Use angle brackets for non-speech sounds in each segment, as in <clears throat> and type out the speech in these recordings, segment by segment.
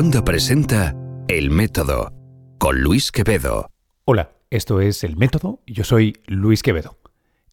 Onda presenta El Método con Luis Quevedo. Hola, esto es El Método yo soy Luis Quevedo.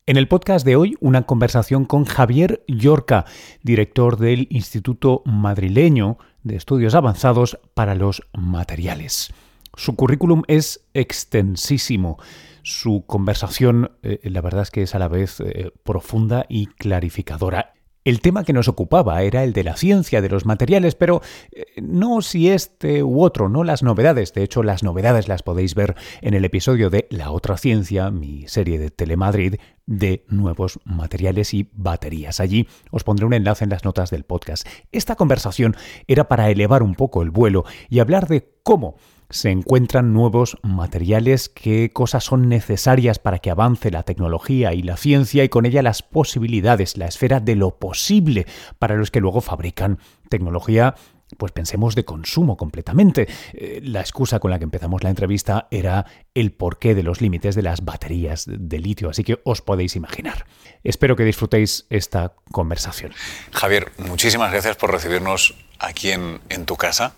En el podcast de hoy, una conversación con Javier Yorca, director del Instituto Madrileño de Estudios Avanzados para los Materiales. Su currículum es extensísimo. Su conversación, eh, la verdad es que es a la vez eh, profunda y clarificadora. El tema que nos ocupaba era el de la ciencia de los materiales, pero eh, no si este u otro, no las novedades. De hecho, las novedades las podéis ver en el episodio de La otra ciencia, mi serie de Telemadrid, de nuevos materiales y baterías. Allí os pondré un enlace en las notas del podcast. Esta conversación era para elevar un poco el vuelo y hablar de cómo se encuentran nuevos materiales, qué cosas son necesarias para que avance la tecnología y la ciencia y con ella las posibilidades, la esfera de lo posible para los que luego fabrican tecnología pues pensemos de consumo completamente. Eh, la excusa con la que empezamos la entrevista era el porqué de los límites de las baterías de litio, así que os podéis imaginar. Espero que disfrutéis esta conversación. Javier, muchísimas gracias por recibirnos aquí en, en tu casa.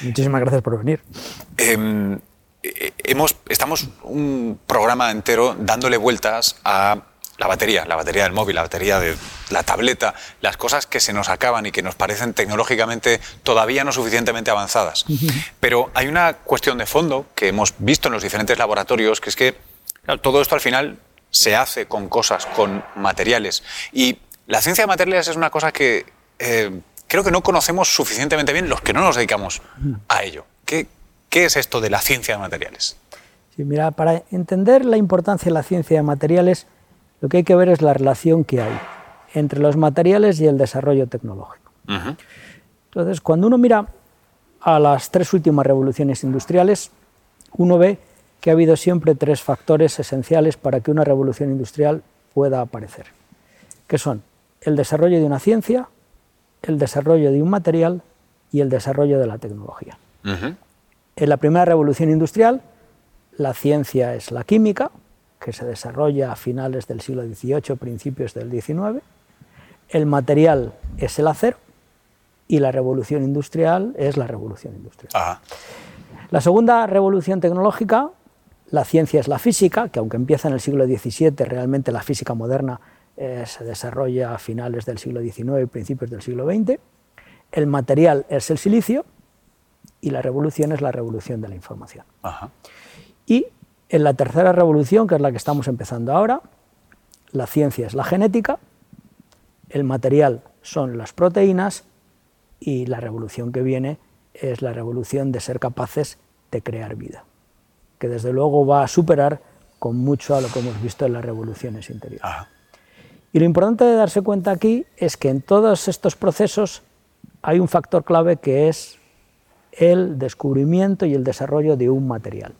Muchísimas gracias por venir. Em, eh, hemos, estamos un programa entero dándole vueltas a la batería, la batería del móvil, la batería de la tableta, las cosas que se nos acaban y que nos parecen tecnológicamente todavía no suficientemente avanzadas. Pero hay una cuestión de fondo que hemos visto en los diferentes laboratorios, que es que todo esto al final se hace con cosas, con materiales. Y la ciencia de materiales es una cosa que eh, creo que no conocemos suficientemente bien los que no nos dedicamos a ello. ¿Qué, qué es esto de la ciencia de materiales? Sí, mira, para entender la importancia de la ciencia de materiales, lo que hay que ver es la relación que hay entre los materiales y el desarrollo tecnológico. Entonces, cuando uno mira a las tres últimas revoluciones industriales, uno ve que ha habido siempre tres factores esenciales para que una revolución industrial pueda aparecer, que son el desarrollo de una ciencia, el desarrollo de un material y el desarrollo de la tecnología. En la primera revolución industrial, la ciencia es la química, que se desarrolla a finales del siglo XVIII, principios del XIX. El material es el acero y la revolución industrial es la revolución industrial. La segunda revolución tecnológica, la ciencia es la física, que aunque empieza en el siglo XVII, realmente la física moderna eh, se desarrolla a finales del siglo XIX y principios del siglo XX. El material es el silicio y la revolución es la revolución de la información. Y en la tercera revolución, que es la que estamos empezando ahora, la ciencia es la genética, el material son las proteínas y la revolución que viene es la revolución de ser capaces de crear vida, que desde luego va a superar con mucho a lo que hemos visto en las revoluciones interiores. Y lo importante de darse cuenta aquí es que en todos estos procesos hay un factor clave que es el descubrimiento y el desarrollo de un material.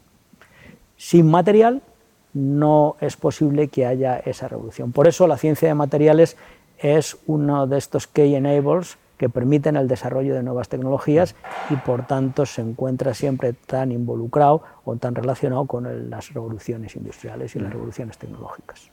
Sin material no es posible que haya esa revolución. Por eso la ciencia de materiales es uno de estos key enablers que permiten el desarrollo de nuevas tecnologías y por tanto se encuentra siempre tan involucrado o tan relacionado con las revoluciones industriales y las revoluciones tecnológicas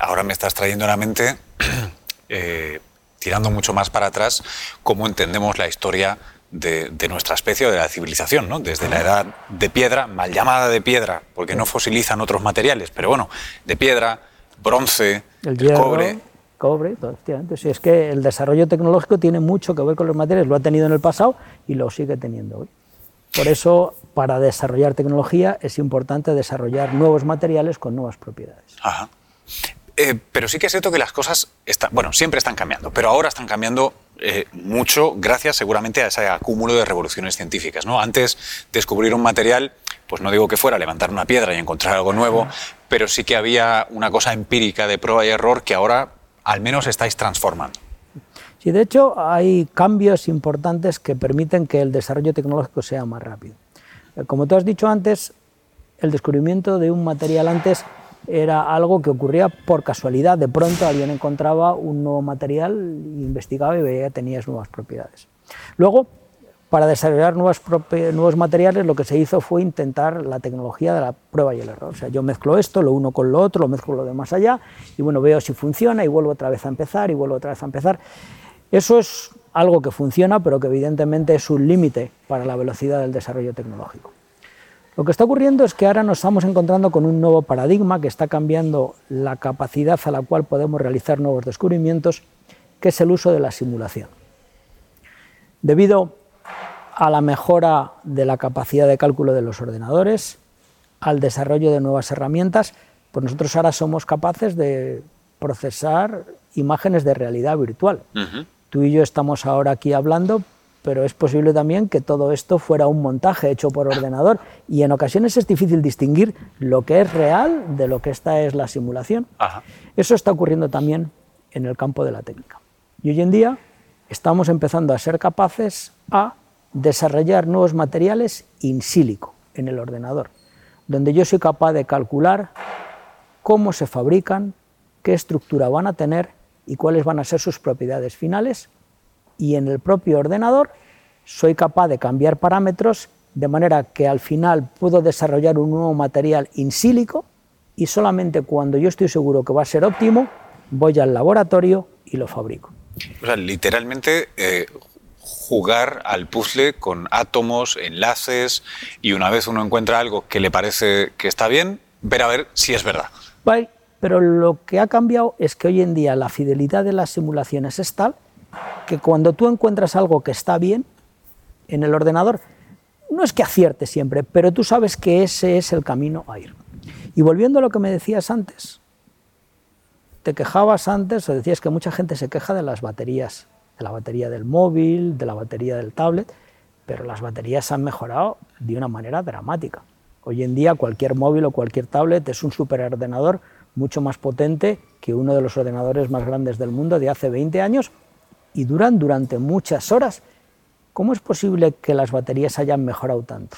ahora me estás trayendo a la mente, <clears throat> eh, tirando mucho más para atrás, cómo entendemos la historia de, nuestra especie o de la civilización, ¿no? desde la edad de piedra, mal llamada de piedra, porque no fosilizan otros materiales, pero bueno, de piedra, bronce, el, cobre. Cobre, efectivamente. Si es que el desarrollo tecnológico tiene mucho que ver con los materiales, lo ha tenido en el pasado y lo sigue teniendo hoy. Por eso, para desarrollar tecnología es importante desarrollar nuevos materiales con nuevas propiedades. Ajá. Eh, pero sí que es cierto que las cosas están, bueno, siempre están cambiando, pero ahora están cambiando eh, mucho gracias seguramente a ese acúmulo de revoluciones científicas. ¿no? Antes descubrir un material, pues no digo que fuera levantar una piedra y encontrar algo nuevo, pero sí que había una cosa empírica de prueba y error que ahora al menos estáis transformando. Sí, de hecho hay cambios importantes que permiten que el desarrollo tecnológico sea más rápido. Eh, como tú has dicho antes, el descubrimiento de un material antes era algo que ocurría por casualidad. De pronto alguien encontraba un nuevo material, investigaba y veía que tenía nuevas propiedades. Luego, para desarrollar nuevos materiales, lo que se hizo fue intentar la tecnología de la prueba y el error. O sea, yo mezclo esto, lo uno con lo otro, lo mezclo lo de más allá, y bueno, veo si funciona y vuelvo otra vez a empezar y vuelvo otra vez a empezar. Eso es algo que funciona, pero que evidentemente es un límite para la velocidad del desarrollo tecnológico. Lo que está ocurriendo es que ahora nos estamos encontrando con un nuevo paradigma que está cambiando la capacidad a la cual podemos realizar nuevos descubrimientos, que es el uso de la simulación. Debido a la mejora de la capacidad de cálculo de los ordenadores, al desarrollo de nuevas herramientas, pues nosotros ahora somos capaces de procesar imágenes de realidad virtual. Tú y yo estamos ahora aquí hablando, pero es posible también que todo esto fuera un montaje hecho por ordenador y en ocasiones es difícil distinguir lo que es real de lo que esta es la simulación. Eso está ocurriendo también en el campo de la técnica. Y hoy en día estamos empezando a ser capaces a desarrollar nuevos materiales in silico en el ordenador, donde yo soy capaz de calcular cómo se fabrican, qué estructura van a tener y cuáles van a ser sus propiedades finales y en el propio ordenador soy capaz de cambiar parámetros de manera que al final puedo desarrollar un nuevo material in sílico y solamente cuando yo estoy seguro que va a ser óptimo voy al laboratorio y lo fabrico. O sea, literalmente eh, jugar al puzzle con átomos, enlaces y una vez uno encuentra algo que le parece que está bien, ver a ver si es verdad. pero lo que ha cambiado es que hoy en día la fidelidad de las simulaciones es tal que cuando tú encuentras algo que está bien en el ordenador, no es que acierte siempre, pero tú sabes que ese es el camino a ir. Y volviendo a lo que me decías antes, te quejabas antes o decías que mucha gente se queja de las baterías, de la batería del móvil, de la batería del tablet, pero las baterías han mejorado de una manera dramática. Hoy en día cualquier móvil o cualquier tablet es un superordenador mucho más potente que uno de los ordenadores más grandes del mundo de hace 20 años y duran durante muchas horas. ¿Cómo es posible que las baterías hayan mejorado tanto?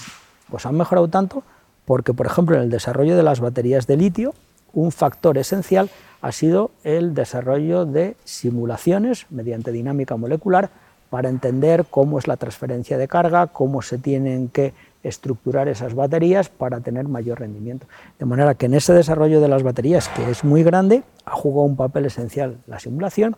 Pues han mejorado tanto porque, por ejemplo, en el desarrollo de las baterías de litio, un factor esencial ha sido el desarrollo de simulaciones mediante dinámica molecular para entender cómo es la transferencia de carga, cómo se tienen que estructurar esas baterías para tener mayor rendimiento. De manera que en ese desarrollo de las baterías, que es muy grande, ha jugado un papel esencial la simulación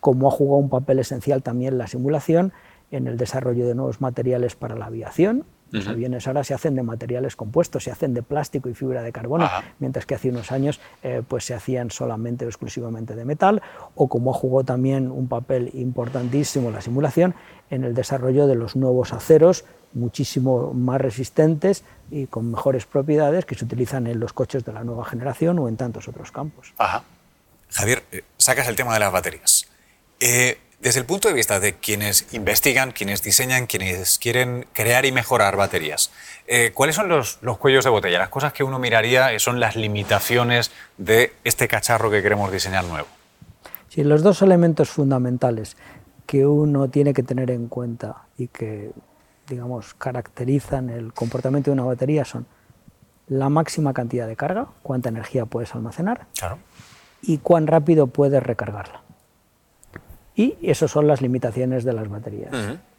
como ha jugado un papel esencial también la simulación en el desarrollo de nuevos materiales para la aviación. Los aviones ahora se hacen de materiales compuestos, se hacen de plástico y fibra de carbono, mientras que hace unos años eh, pues se hacían solamente o exclusivamente de metal, o como ha jugado también un papel importantísimo la simulación en el desarrollo de los nuevos aceros muchísimo más resistentes y con mejores propiedades que se utilizan en los coches de la nueva generación o en tantos otros campos. Javier, eh, sacas el tema de las baterías. Eh, desde el punto de vista de quienes investigan, quienes diseñan, quienes quieren crear y mejorar baterías, eh, ¿cuáles son los, cuellos de botella? Las cosas que uno miraría son las limitaciones de este cacharro que queremos diseñar nuevo. Sí, los dos elementos fundamentales que uno tiene que tener en cuenta y que, digamos, caracterizan el comportamiento de una batería son la máxima cantidad de carga, cuánta energía puedes almacenar y cuán rápido puedes recargarla. Y esas son las limitaciones de las baterías.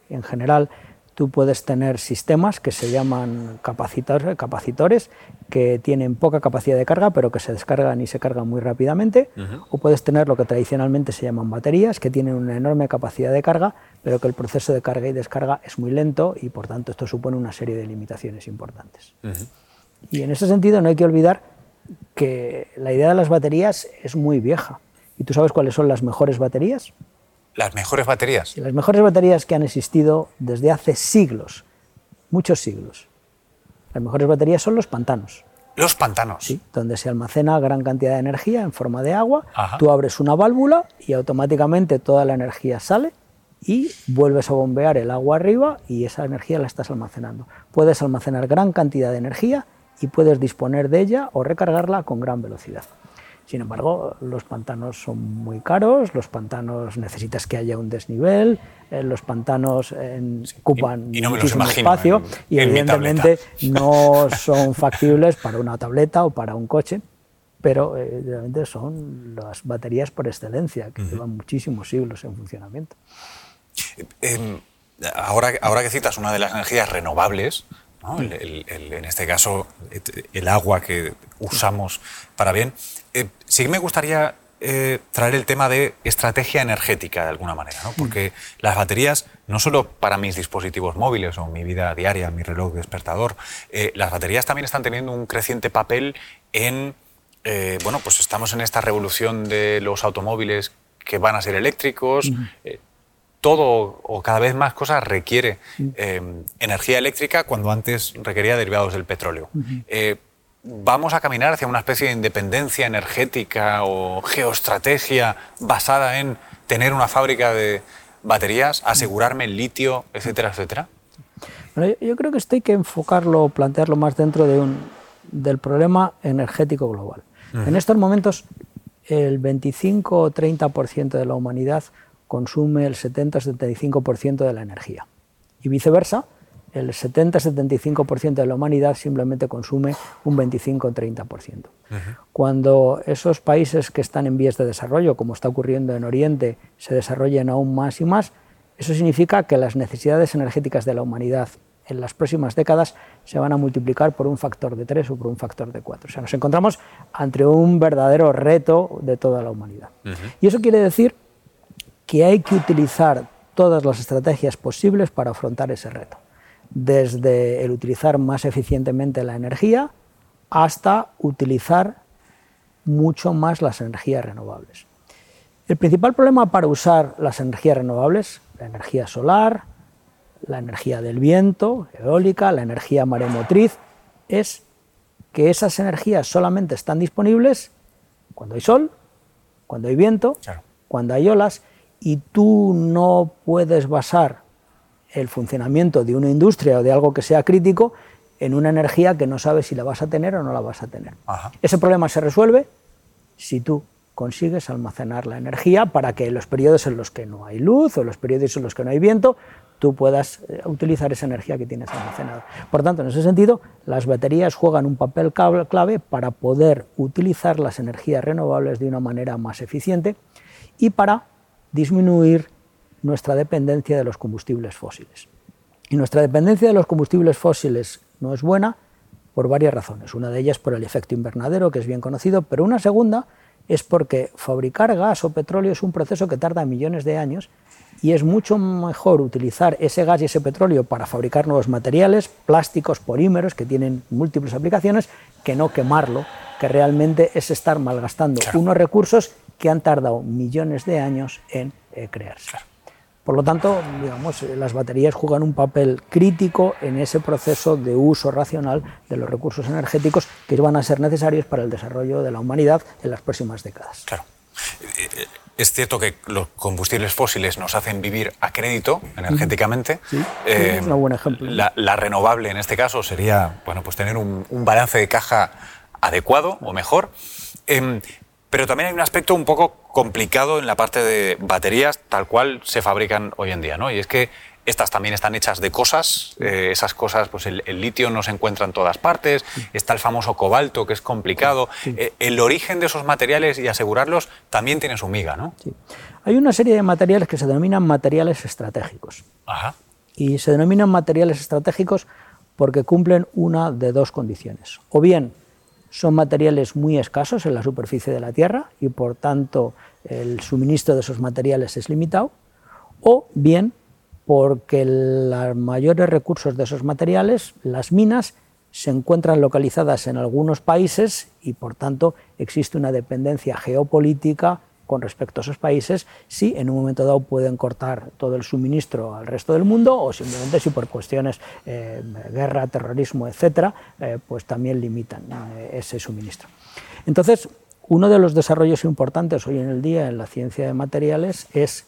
En general, tú puedes tener sistemas que se llaman capacitores, que tienen poca capacidad de carga, pero que se descargan y se cargan muy rápidamente. O puedes tener lo que tradicionalmente se llaman baterías, que tienen una enorme capacidad de carga, pero que el proceso de carga y descarga es muy lento y por tanto esto supone una serie de limitaciones importantes. Y en ese sentido no hay que olvidar que la idea de las baterías es muy vieja. ¿Y tú sabes cuáles son las mejores baterías? Las mejores baterías. las mejores baterías que han existido desde hace siglos, muchos siglos. Las mejores baterías son los pantanos. Los pantanos. Sí, donde se almacena gran cantidad de energía en forma de agua. Tú abres una válvula y automáticamente toda la energía sale y vuelves a bombear el agua arriba y esa energía la estás almacenando. Puedes almacenar gran cantidad de energía y puedes disponer de ella o recargarla con gran velocidad. Sin embargo, los pantanos son muy caros, los pantanos necesitas que haya un desnivel, eh, los pantanos ocupan muchísimo espacio y evidentemente no son factibles para una tableta o para un coche, pero evidentemente son las baterías por excelencia que llevan muchísimos siglos en funcionamiento. Em, ahora, ahora que citas una de las energías renovables, en este caso el agua que usamos para bien, eh, sí que me gustaría eh, traer el tema de estrategia energética de alguna manera, ¿no? porque las baterías, no solo para mis dispositivos móviles o mi vida diaria, mi reloj despertador, eh, las baterías también están teniendo un creciente papel en, eh, bueno, pues estamos en esta revolución de los automóviles que van a ser eléctricos. todo o cada vez más cosas requiere energía eléctrica cuando antes requería derivados del petróleo vamos a caminar hacia una especie de independencia energética o geoestrategia basada en tener una fábrica de baterías, asegurarme el litio, etcétera, etcétera? yo creo que esto hay que enfocarlo, plantearlo más dentro de un, del problema energético global. En estos momentos, el 25 o 30% de la humanidad consume el 70-75% de la energía. Y viceversa, el 70-75% de la humanidad simplemente consume un 25-30%. Cuando esos países que están en vías de desarrollo, como está ocurriendo en Oriente, se desarrollen aún más y más, eso significa que las necesidades energéticas de la humanidad en las próximas décadas se van a multiplicar por un factor de 3 o por un factor de 4. O sea, nos encontramos ante un verdadero reto de toda la humanidad. Y eso quiere decir que hay que utilizar todas las estrategias posibles para afrontar ese reto desde el utilizar más eficientemente la energía hasta utilizar mucho más las energías renovables. El principal problema para usar las energías renovables, la energía solar, la energía del viento, eólica, la energía maremotriz, es que esas energías solamente están disponibles cuando hay sol, cuando hay viento, cuando hay olas, y tú no puedes basar el funcionamiento de una industria o de algo que sea crítico en una energía que no sabes si la vas a tener o no la vas a tener. Ese problema se resuelve si tú consigues almacenar la energía para que en los periodos en los que no hay luz o los periodos en los que no hay viento, tú puedas eh, utilizar esa energía que tienes almacenada. Por tanto, en ese sentido, las baterías juegan un papel clave para poder utilizar las energías renovables de una manera más eficiente y para disminuir nuestra dependencia de los combustibles fósiles. Y nuestra dependencia de los combustibles fósiles no es buena por varias razones. Una de ellas por el efecto invernadero, que es bien conocido, pero una segunda es porque fabricar gas o petróleo es un proceso que tarda millones de años y es mucho mejor utilizar ese gas y ese petróleo para fabricar nuevos materiales, plásticos, polímeros, que tienen múltiples aplicaciones, que no quemarlo, que realmente es estar malgastando unos recursos que han tardado millones de años en eh, crearse. Por lo tanto, digamos, las baterías juegan un papel crítico en ese proceso de uso racional de los recursos energéticos que van a ser necesarios para el desarrollo de la humanidad en las próximas décadas. Claro. Es cierto que los combustibles fósiles nos hacen vivir a crédito energéticamente. Sí, es un buen ejemplo. La, renovable en este caso sería bueno, pues tener un, balance de caja adecuado o mejor. Em, pero también hay un aspecto un poco complicado en la parte de baterías tal cual se fabrican hoy en día, ¿no? Y es que estas también están hechas de cosas, eh, esas cosas, pues el, litio no se encuentra en todas partes, está el famoso cobalto que es complicado. Eh, el origen de esos materiales y asegurarlos también tiene su miga, ¿no? Sí. Hay una serie de materiales que se denominan materiales estratégicos. Ajá. Y se denominan materiales estratégicos porque cumplen una de dos condiciones. O bien son materiales muy escasos en la superficie de la Tierra y por tanto el suministro de esos materiales es limitado, o bien porque los mayores recursos de esos materiales, las minas, se encuentran localizadas en algunos países y por tanto existe una dependencia geopolítica con respecto a esos países si en un momento dado pueden cortar todo el suministro al resto del mundo o simplemente si por cuestiones eh, guerra, terrorismo, etcétera, eh, pues también limitan eh, ese suministro. Entonces, uno de los desarrollos importantes hoy en el día en la ciencia de materiales es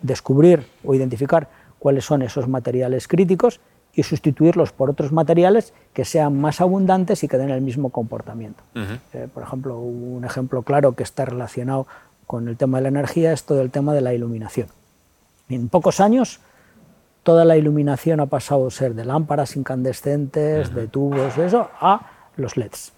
descubrir o identificar cuáles son esos materiales críticos y sustituirlos por otros materiales que sean más abundantes y que den el mismo comportamiento. Eh, por ejemplo, un ejemplo claro que está relacionado con el tema de la energía es todo el tema de la iluminación. En pocos años, toda la iluminación ha pasado a ser de lámparas incandescentes, de tubos, eso, a los LEDs.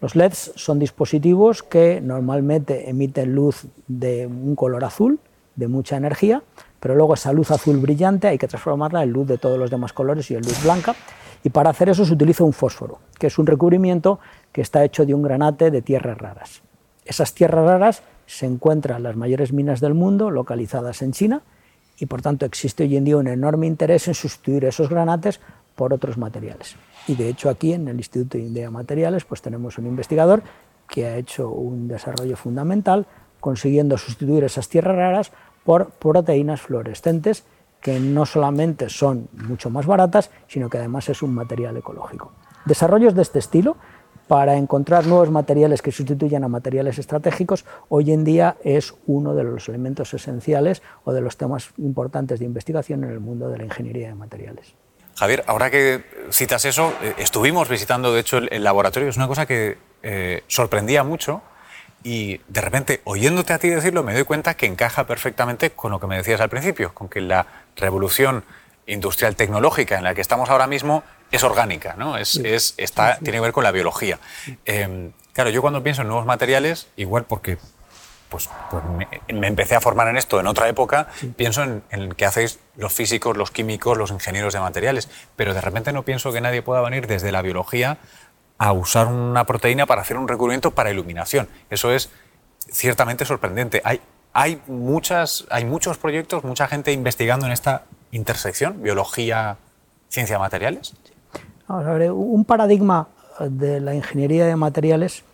Los LEDs son dispositivos que normalmente emiten luz de un color azul, de mucha energía, pero luego esa luz azul brillante hay que transformarla en luz de todos los demás colores y en luz blanca. Y para hacer eso se utiliza un fósforo, que es un recubrimiento que está hecho de un granate de tierras raras. Esas tierras raras se encuentran en las mayores minas del mundo, localizadas en China, y por tanto existe hoy en día un enorme interés en sustituir esos granates por otros materiales. Y de hecho aquí en el Instituto de Materiales pues tenemos un investigador que ha hecho un desarrollo fundamental consiguiendo sustituir esas tierras raras por proteínas fluorescentes que no solamente son mucho más baratas, sino que además es un material ecológico. Desarrollos de este estilo para encontrar nuevos materiales que sustituyan a materiales estratégicos, hoy en día es uno de los elementos esenciales o de los temas importantes de investigación en el mundo de la ingeniería de materiales. Javier, ahora que citas eso, eh, estuvimos visitando de hecho el, laboratorio, es una cosa que eh, sorprendía mucho y de repente, oyéndote a ti decirlo, me doy cuenta que encaja perfectamente con lo que me decías al principio, con que la revolución industrial tecnológica en la que estamos ahora mismo es orgánica, ¿no? Es, es está, tiene que ver con la biología. Em, claro, yo cuando pienso en nuevos materiales, igual porque pues, pues me, empecé a formar en esto en otra época, pienso en, en que hacéis los físicos, los químicos, los ingenieros de materiales, pero de repente no pienso que nadie pueda venir desde la biología a usar una proteína para hacer un recubrimiento para iluminación. Eso es ciertamente sorprendente. Hay, hay, muchas, hay muchos proyectos, mucha gente investigando en esta intersección, biología, ciencia de materiales. Vamos a ver, un paradigma de la ingeniería de materiales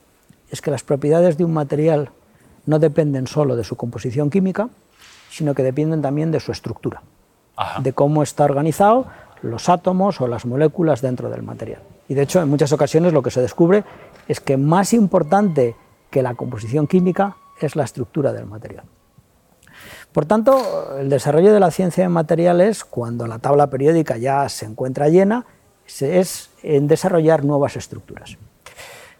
es que las propiedades de un material no dependen solo de su composición química, sino que dependen también de su estructura, de cómo está organizado los átomos o las moléculas dentro del material. Y de hecho, en muchas ocasiones lo que se descubre es que más importante que la composición química es la estructura del material. Por tanto, el desarrollo de la ciencia de materiales, cuando la tabla periódica ya se encuentra llena, es en desarrollar nuevas estructuras.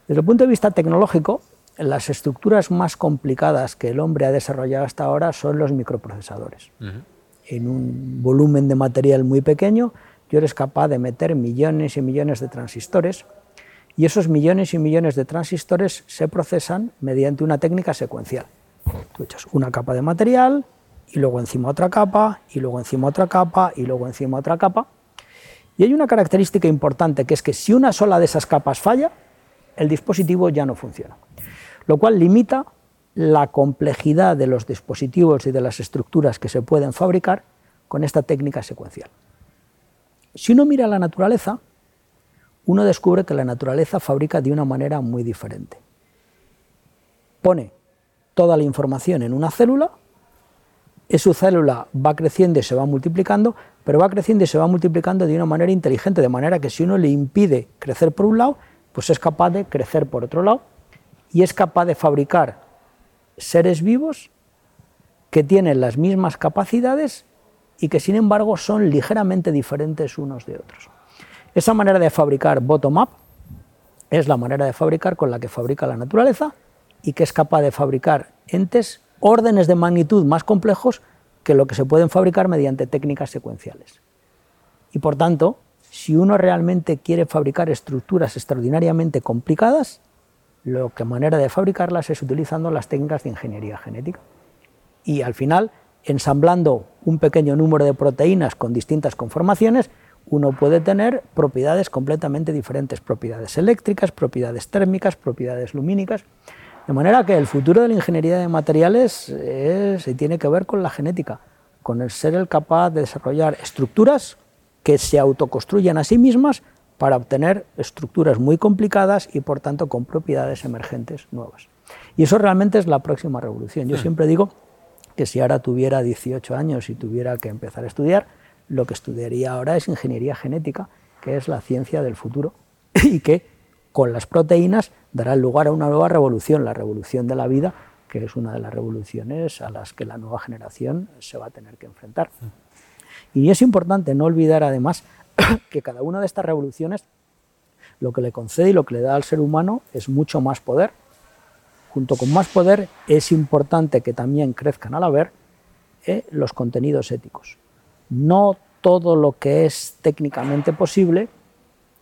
Desde el punto de vista tecnológico, las estructuras más complicadas que el hombre ha desarrollado hasta ahora son los microprocesadores. En un volumen de material muy pequeño, yo eres capaz de meter millones y millones de transistores y esos millones y millones de transistores se procesan mediante una técnica secuencial. Tú echas una capa de material y luego encima otra capa y luego encima otra capa y luego encima otra capa. Y hay una característica importante que es que si una sola de esas capas falla, el dispositivo ya no funciona lo cual limita la complejidad de los dispositivos y de las estructuras que se pueden fabricar con esta técnica secuencial. Si uno mira la naturaleza, uno descubre que la naturaleza fabrica de una manera muy diferente. Pone toda la información en una célula, esa célula va creciendo y se va multiplicando, pero va creciendo y se va multiplicando de una manera inteligente, de manera que si uno le impide crecer por un lado, pues es capaz de crecer por otro lado y es capaz de fabricar seres vivos que tienen las mismas capacidades y que sin embargo son ligeramente diferentes unos de otros. Esa manera de fabricar bottom-up es la manera de fabricar con la que fabrica la naturaleza y que es capaz de fabricar entes órdenes de magnitud más complejos que lo que se pueden fabricar mediante técnicas secuenciales. Y por tanto, si uno realmente quiere fabricar estructuras extraordinariamente complicadas, lo que manera de fabricarlas es utilizando las técnicas de ingeniería genética. Y al final, ensamblando un pequeño número de proteínas con distintas conformaciones, uno puede tener propiedades completamente diferentes, propiedades eléctricas, propiedades térmicas, propiedades lumínicas. De manera que el futuro de la ingeniería de materiales se tiene que ver con la genética, con el ser el capaz de desarrollar estructuras que se autoconstruyan a sí mismas para obtener estructuras muy complicadas y por tanto con propiedades emergentes nuevas. Y eso realmente es la próxima revolución. Yo siempre digo que si ahora tuviera 18 años y tuviera que empezar a estudiar, lo que estudiaría ahora es ingeniería genética, que es la ciencia del futuro <laughs> y que con las proteínas dará lugar a una nueva revolución, la revolución de la vida, que es una de las revoluciones a las que la nueva generación se va a tener que enfrentar. Y es importante no olvidar además <coughs> que cada una de estas revoluciones lo que le concede y lo que le da al ser humano es mucho más poder. Junto con más poder es importante que también crezcan a la vez eh, los contenidos éticos. No todo lo que es técnicamente posible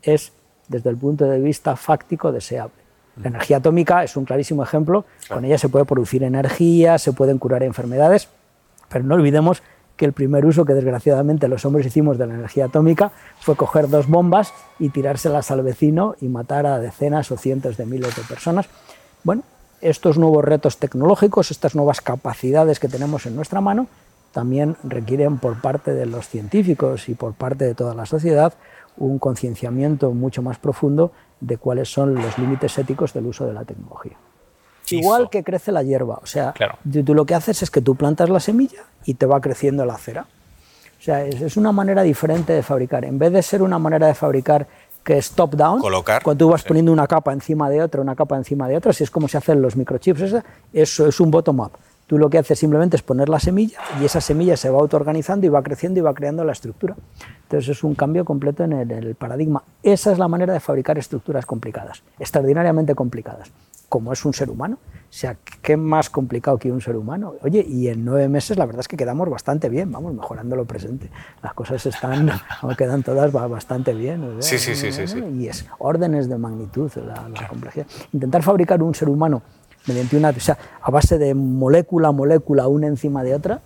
es desde el punto de vista fáctico deseable. La energía atómica es un clarísimo ejemplo, con ella se puede producir energía, se pueden curar enfermedades, pero no olvidemos que el primer uso que desgraciadamente los hombres hicimos de la energía atómica fue coger dos bombas y tirárselas al vecino y matar a decenas o cientos de miles de personas. Bueno, estos nuevos retos tecnológicos, estas nuevas capacidades que tenemos en nuestra mano, también requieren por parte de los científicos y por parte de toda la sociedad un concienciamiento mucho más profundo de cuáles son los límites éticos del uso de la tecnología. Igual que crece la hierba, o sea, tú lo que haces es que tú plantas la semilla y te va creciendo la cera. O sea, es, una manera diferente de fabricar. En vez de ser una manera de fabricar que es top-down, cuando tú vas poniendo una capa encima de otra, una capa encima de otra, así es como se hacen los microchips, eso es un bottom-up. Tú lo que haces simplemente es poner la semilla y esa semilla se va autoorganizando y va creciendo y va creando la estructura. Entonces es un cambio completo en el, paradigma. Esa es la manera de fabricar estructuras complicadas, extraordinariamente complicadas, como es un ser humano. O sea, ¿qué más complicado que un ser humano? Oye, y en nueve meses la verdad es que quedamos bastante bien, vamos, mejorando lo presente. Las cosas están, <laughs> quedan todas bastante bien. Sí, sí, sí, sí, Y es órdenes de magnitud la, la complejidad. Intentar fabricar un ser humano mediante una, o sea, a base de molécula, molécula, una encima de otra,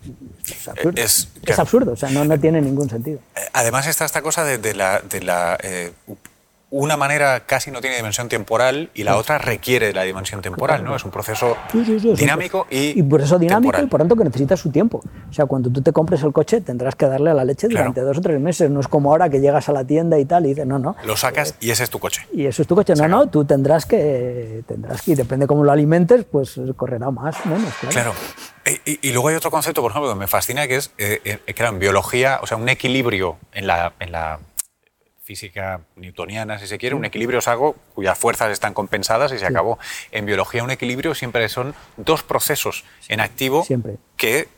es absurdo. Es, absurdo, o sea, no, no, tiene ningún sentido. Eh, además está esta cosa de, la, de la eh, una manera casi no tiene dimensión temporal y la otra requiere de la dimensión temporal, ¿no? Es un proceso dinámico y Y por eso dinámico y por tanto que necesita su tiempo. O sea, cuando tú te compres el coche tendrás que darle a la leche durante dos o tres meses. No es como ahora que llegas a la tienda y tal y dices, no, no. Lo sacas y ese es tu coche. Y eso es tu coche. No, no, tú tendrás que, tendrás que, y depende cómo lo alimentes, pues correrá más o menos. Claro. Y, luego hay otro concepto, por ejemplo, que me fascina, que es, eh, eh, en biología, o sea, un equilibrio en la, en la física newtoniana, si se quiere, un equilibrio es algo cuyas fuerzas están compensadas y se acabó. En biología un equilibrio siempre son dos procesos en activo que,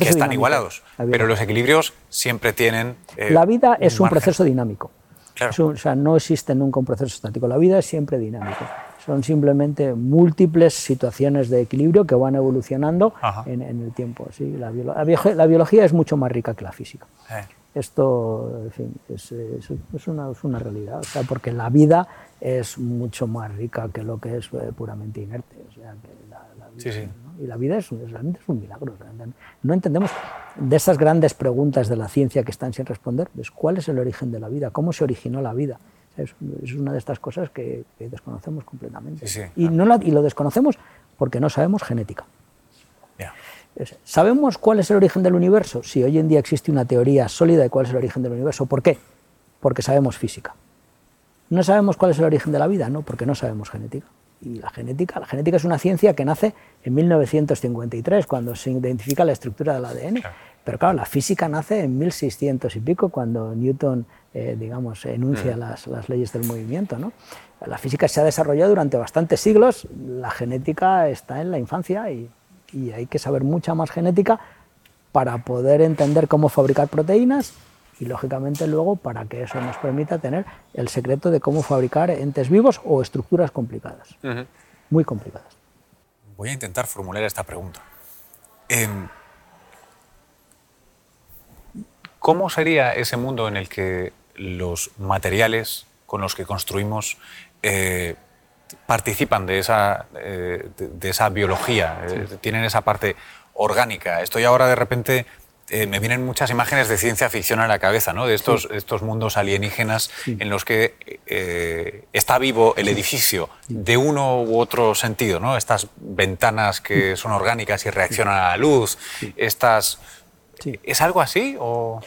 están igualados, pero los equilibrios siempre tienen... Eh, la vida es un, proceso dinámico. o sea, no existe nunca un proceso estático, la vida es siempre dinámico. Son simplemente múltiples situaciones de equilibrio que van evolucionando en, el tiempo. ¿sí? La, la, biología es mucho más rica que la física. Eh esto en fin, es, es, una, es, una, realidad, o sea, porque la vida es mucho más rica que lo que es eh, puramente inerte. O sea, que la, vida, sí, sí. Y la vida es, realmente es un milagro. No entendemos de esas grandes preguntas de la ciencia que están sin responder, es cuál es el origen de la vida, cómo se originó la vida. Es, una de estas cosas que, desconocemos completamente. y, no la, y lo desconocemos porque no sabemos genética. ¿Sabemos cuál es el origen del universo? Si hoy en día existe una teoría sólida de cuál es el origen del universo. ¿Por qué? Porque sabemos física. ¿No sabemos cuál es el origen de la vida? No, porque no sabemos genética. Y la genética, la genética es una ciencia que nace en 1953, cuando se identifica la estructura del ADN. Pero claro, la física nace en 1600 y pico, cuando Newton, eh, digamos, enuncia mm. las, las, leyes del movimiento. ¿no? La física se ha desarrollado durante bastantes siglos, la genética está en la infancia y y hay que saber mucha más genética para poder entender cómo fabricar proteínas y lógicamente luego para que eso nos permita tener el secreto de cómo fabricar entes vivos o estructuras complicadas, muy complicadas. Voy a intentar formular esta pregunta. Em, ¿Cómo sería ese mundo en el que los materiales con los que construimos eh, participan de esa, eh, de, esa biología, eh, tienen esa parte orgánica. Estoy ahora de repente, eh, me vienen muchas imágenes de ciencia ficción a la cabeza, ¿no? de estos, estos mundos alienígenas en los que está vivo el edificio de uno u otro sentido, ¿no? estas ventanas que son orgánicas y reaccionan a la luz, estas... ¿Es algo así? O...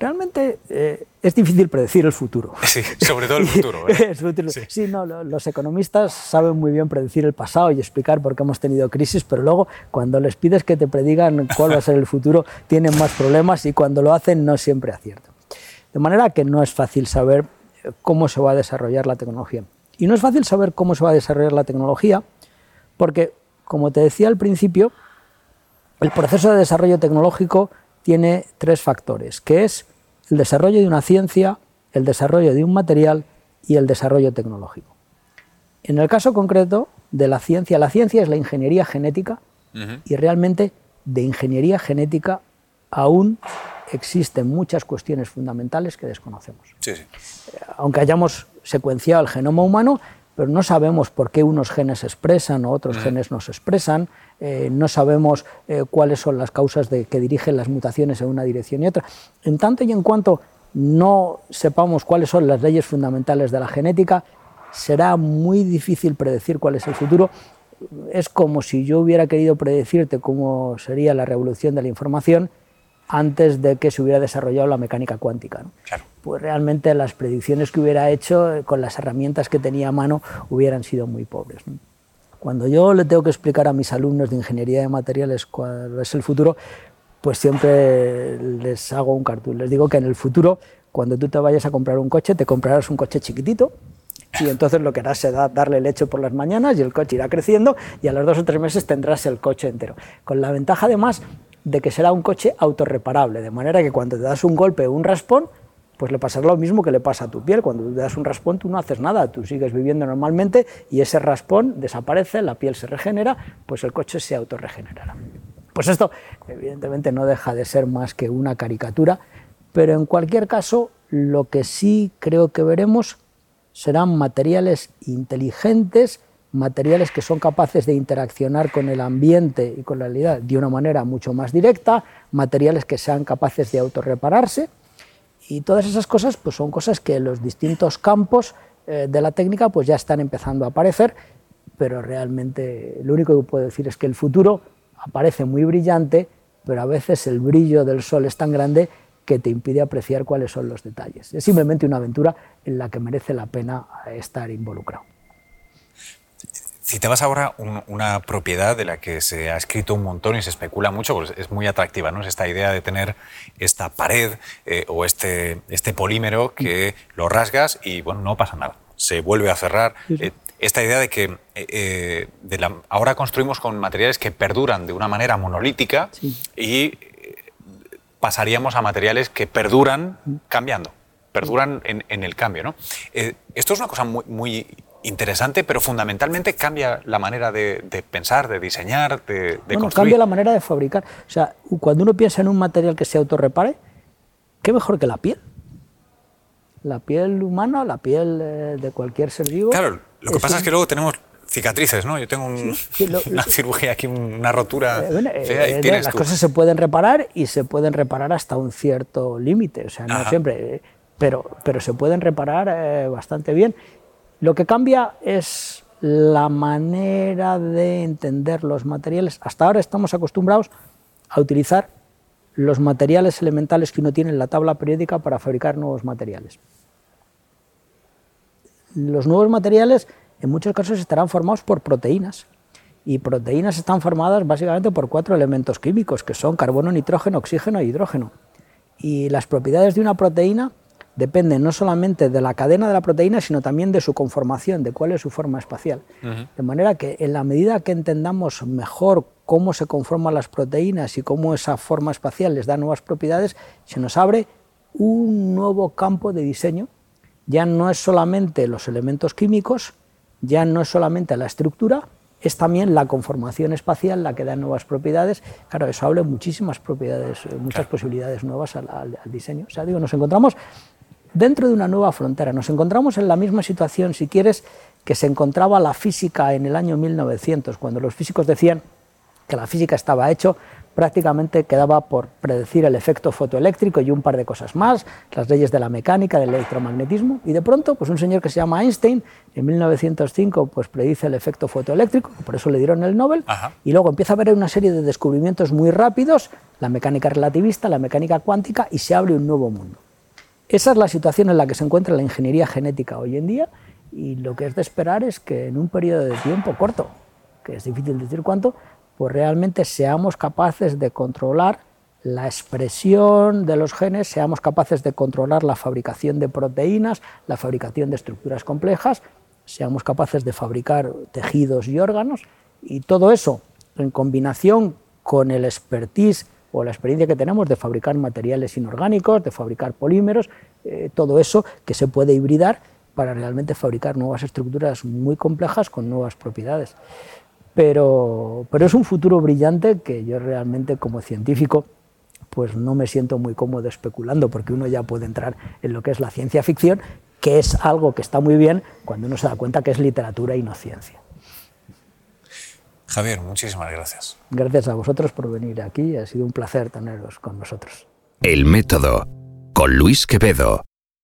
Realmente eh, es difícil predecir el futuro. Sí, sobre todo el <laughs> futuro. ¿eh? <laughs> Sí, no, los economistas saben muy bien predecir el pasado y explicar por qué hemos tenido crisis, pero luego cuando les pides que te predigan cuál va a ser el futuro, <laughs> tienen más problemas y cuando lo hacen no siempre aciertan. De manera que no es fácil saber eh, cómo se va a desarrollar la tecnología. Y no es fácil saber cómo se va a desarrollar la tecnología porque, como te decía al principio, el proceso de desarrollo tecnológico tiene tres factores, que es el desarrollo de una ciencia, el desarrollo de un material y el desarrollo tecnológico. En el caso concreto de la ciencia, la ciencia es la ingeniería genética y realmente de ingeniería genética aún existen muchas cuestiones fundamentales que desconocemos. Aunque hayamos secuenciado el genoma humano, pero no sabemos por qué unos genes se expresan o otros genes no se expresan, eh, no sabemos eh, cuáles son las causas de, que dirigen las mutaciones en una dirección y otra. En tanto y en cuanto no sepamos cuáles son las leyes fundamentales de la genética, será muy difícil predecir cuál es el futuro. es como si yo hubiera querido predecirte cómo sería la revolución de la información antes de que se hubiera desarrollado la mecánica cuántica. Pues realmente las predicciones que hubiera hecho eh, con las herramientas que tenía a mano hubieran sido muy pobres. Cuando yo le tengo que explicar a mis alumnos de ingeniería de materiales cuál es el futuro, pues siempre les hago un cartoon. Les digo que en el futuro, cuando tú te vayas a comprar un coche, te comprarás un coche chiquitito, y entonces lo que harás será darle leche por las mañanas y el coche irá creciendo y a los dos o tres meses tendrás el coche entero. Con la ventaja además de que será un coche autorreparable, de manera que cuando te das un golpe o un raspón, pues le pasará lo mismo que le pasa a tu piel. Cuando te das un raspón tú no haces nada, tú sigues viviendo normalmente y ese raspón desaparece, la piel se regenera, pues el coche se autorregenerará. Pues esto evidentemente no deja de ser más que una caricatura, pero en cualquier caso lo que sí creo que veremos serán materiales inteligentes, materiales que son capaces de interaccionar con el ambiente y con la realidad de una manera mucho más directa, materiales que sean capaces de autorrepararse, y todas esas cosas pues son cosas que los distintos campos eh, de la técnica pues ya están empezando a aparecer, pero realmente lo único que puedo decir es que el futuro aparece muy brillante, pero a veces el brillo del sol es tan grande que te impide apreciar cuáles son los detalles. Es simplemente una aventura en la que merece la pena estar involucrado. Citabas ahora una propiedad de la que se ha escrito un montón y se especula mucho, pues es muy atractiva, ¿no? Es esta idea de tener esta pared eh, o este, este polímero que lo rasgas y bueno, no pasa nada, se vuelve a cerrar. Eh, esta idea de que eh, de la, ahora construimos con materiales que perduran de una manera monolítica y pasaríamos a materiales que perduran cambiando, perduran en, en el cambio. ¿no? esto es una cosa muy, muy interesante, pero fundamentalmente cambia la manera de, pensar, de diseñar, de, de bueno, cambia la manera de fabricar. O sea, cuando uno piensa en un material que se autorrepare, ¿qué mejor que la piel? La piel humana, la piel eh, de cualquier ser vivo. Claro, lo que pasa es que luego tenemos cicatrices, ¿no? Yo tengo <laughs> una cirugía aquí, una rotura. Eh, eh, las cosas se pueden reparar y se pueden reparar hasta un cierto límite, o sea, no siempre, pero, pero se pueden reparar bastante bien. Lo que cambia es la manera de entender los materiales. Hasta ahora estamos acostumbrados a utilizar los materiales elementales que uno tiene en la tabla periódica para fabricar nuevos materiales. Los nuevos materiales en muchos casos estarán formados por proteínas y proteínas están formadas básicamente por cuatro elementos químicos que son carbono, nitrógeno, oxígeno e hidrógeno. Y las propiedades de una proteína depende no solamente de la cadena de la proteína, sino también de su conformación, de cuál es su forma espacial. De manera que en la medida que entendamos mejor cómo se conforman las proteínas y cómo esa forma espacial les da nuevas propiedades, se nos abre un nuevo campo de diseño. Ya no es solamente los elementos químicos, ya no es solamente la estructura, es también la conformación espacial la que da nuevas propiedades. Claro, eso abre muchísimas propiedades, muchas posibilidades nuevas al, al, diseño. O sea, digo, nos encontramos dentro de una nueva frontera. Nos encontramos en la misma situación, si quieres, que se encontraba la física en el año 1900, cuando los físicos decían que la física estaba hecho, prácticamente quedaba por predecir el efecto fotoeléctrico y un par de cosas más, las leyes de la mecánica, del electromagnetismo, y de pronto, pues un señor que se llama Einstein, en 1905, pues predice el efecto fotoeléctrico, por eso le dieron el Nobel, y luego empieza a haber una serie de descubrimientos muy rápidos, la mecánica relativista, la mecánica cuántica, y se abre un nuevo mundo. Esa es la situación en la que se encuentra la ingeniería genética hoy en día y lo que es de esperar es que en un periodo de tiempo corto, que es difícil decir cuánto, pues realmente seamos capaces de controlar la expresión de los genes, seamos capaces de controlar la fabricación de proteínas, la fabricación de estructuras complejas, seamos capaces de fabricar tejidos y órganos y todo eso en combinación con el expertise o la experiencia que tenemos de fabricar materiales inorgánicos, de fabricar polímeros, eh, todo eso que se puede hibridar para realmente fabricar nuevas estructuras muy complejas con nuevas propiedades. Pero, pero es un futuro brillante que yo realmente como científico pues no me siento muy cómodo especulando porque uno ya puede entrar en lo que es la ciencia ficción, que es algo que está muy bien cuando uno se da cuenta que es literatura y no ciencia. Javier, muchísimas gracias. Gracias a vosotros por venir aquí, ha sido un placer teneros con nosotros. El método, con Luis Quevedo.